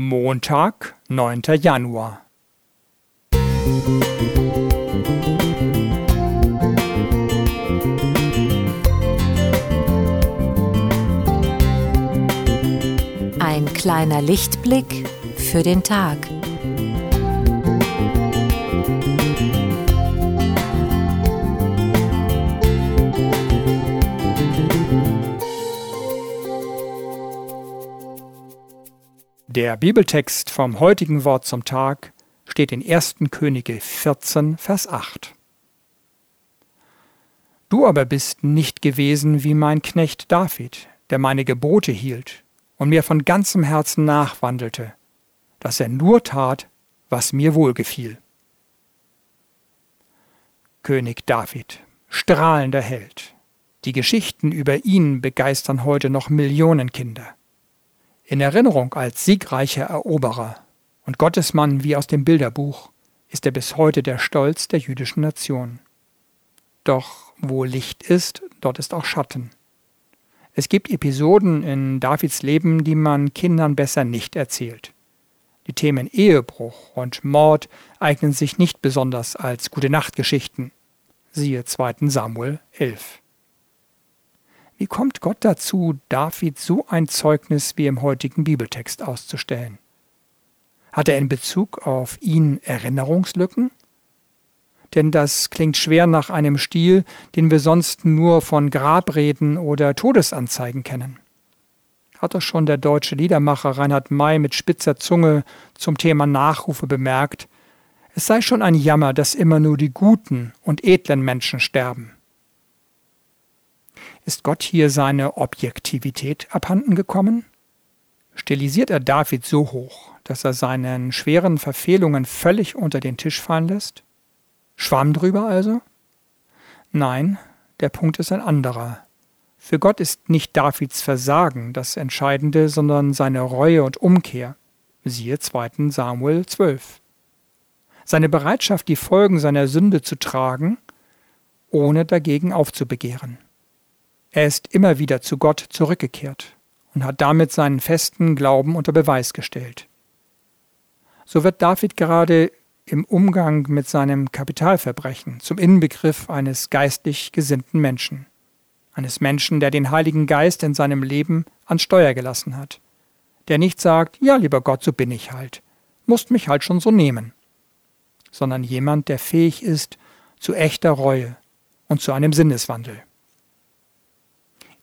Montag, 9. Januar. Ein kleiner Lichtblick für den Tag. Der Bibeltext vom heutigen Wort zum Tag steht in 1. Könige 14, Vers 8. Du aber bist nicht gewesen wie mein Knecht David, der meine Gebote hielt und mir von ganzem Herzen nachwandelte, dass er nur tat, was mir wohlgefiel. König David, strahlender Held. Die Geschichten über ihn begeistern heute noch Millionen Kinder in Erinnerung als siegreicher Eroberer und Gottesmann wie aus dem Bilderbuch ist er bis heute der Stolz der jüdischen Nation. Doch wo Licht ist, dort ist auch Schatten. Es gibt Episoden in Davids Leben, die man Kindern besser nicht erzählt. Die Themen Ehebruch und Mord eignen sich nicht besonders als gute Nachtgeschichten. Siehe 2. Samuel 11. Wie kommt Gott dazu, David so ein Zeugnis wie im heutigen Bibeltext auszustellen? Hat er in Bezug auf ihn Erinnerungslücken? Denn das klingt schwer nach einem Stil, den wir sonst nur von Grabreden oder Todesanzeigen kennen. Hat doch schon der deutsche Liedermacher Reinhard May mit spitzer Zunge zum Thema Nachrufe bemerkt, es sei schon ein Jammer, dass immer nur die guten und edlen Menschen sterben. Ist Gott hier seine Objektivität abhanden gekommen? Stilisiert er David so hoch, dass er seinen schweren Verfehlungen völlig unter den Tisch fallen lässt? Schwamm drüber also? Nein, der Punkt ist ein anderer. Für Gott ist nicht Davids Versagen das Entscheidende, sondern seine Reue und Umkehr. Siehe 2. Samuel 12. Seine Bereitschaft, die Folgen seiner Sünde zu tragen, ohne dagegen aufzubegehren. Er ist immer wieder zu Gott zurückgekehrt und hat damit seinen festen Glauben unter Beweis gestellt. So wird David gerade im Umgang mit seinem Kapitalverbrechen zum Inbegriff eines geistlich gesinnten Menschen, eines Menschen, der den Heiligen Geist in seinem Leben ans Steuer gelassen hat, der nicht sagt, ja lieber Gott, so bin ich halt, musst mich halt schon so nehmen, sondern jemand, der fähig ist zu echter Reue und zu einem Sinneswandel.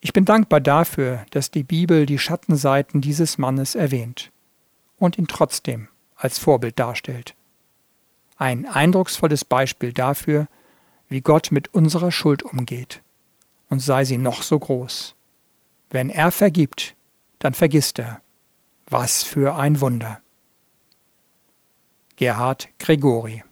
Ich bin dankbar dafür, dass die Bibel die Schattenseiten dieses Mannes erwähnt und ihn trotzdem als Vorbild darstellt. Ein eindrucksvolles Beispiel dafür, wie Gott mit unserer Schuld umgeht, und sei sie noch so groß. Wenn er vergibt, dann vergisst er. Was für ein Wunder. Gerhard Gregori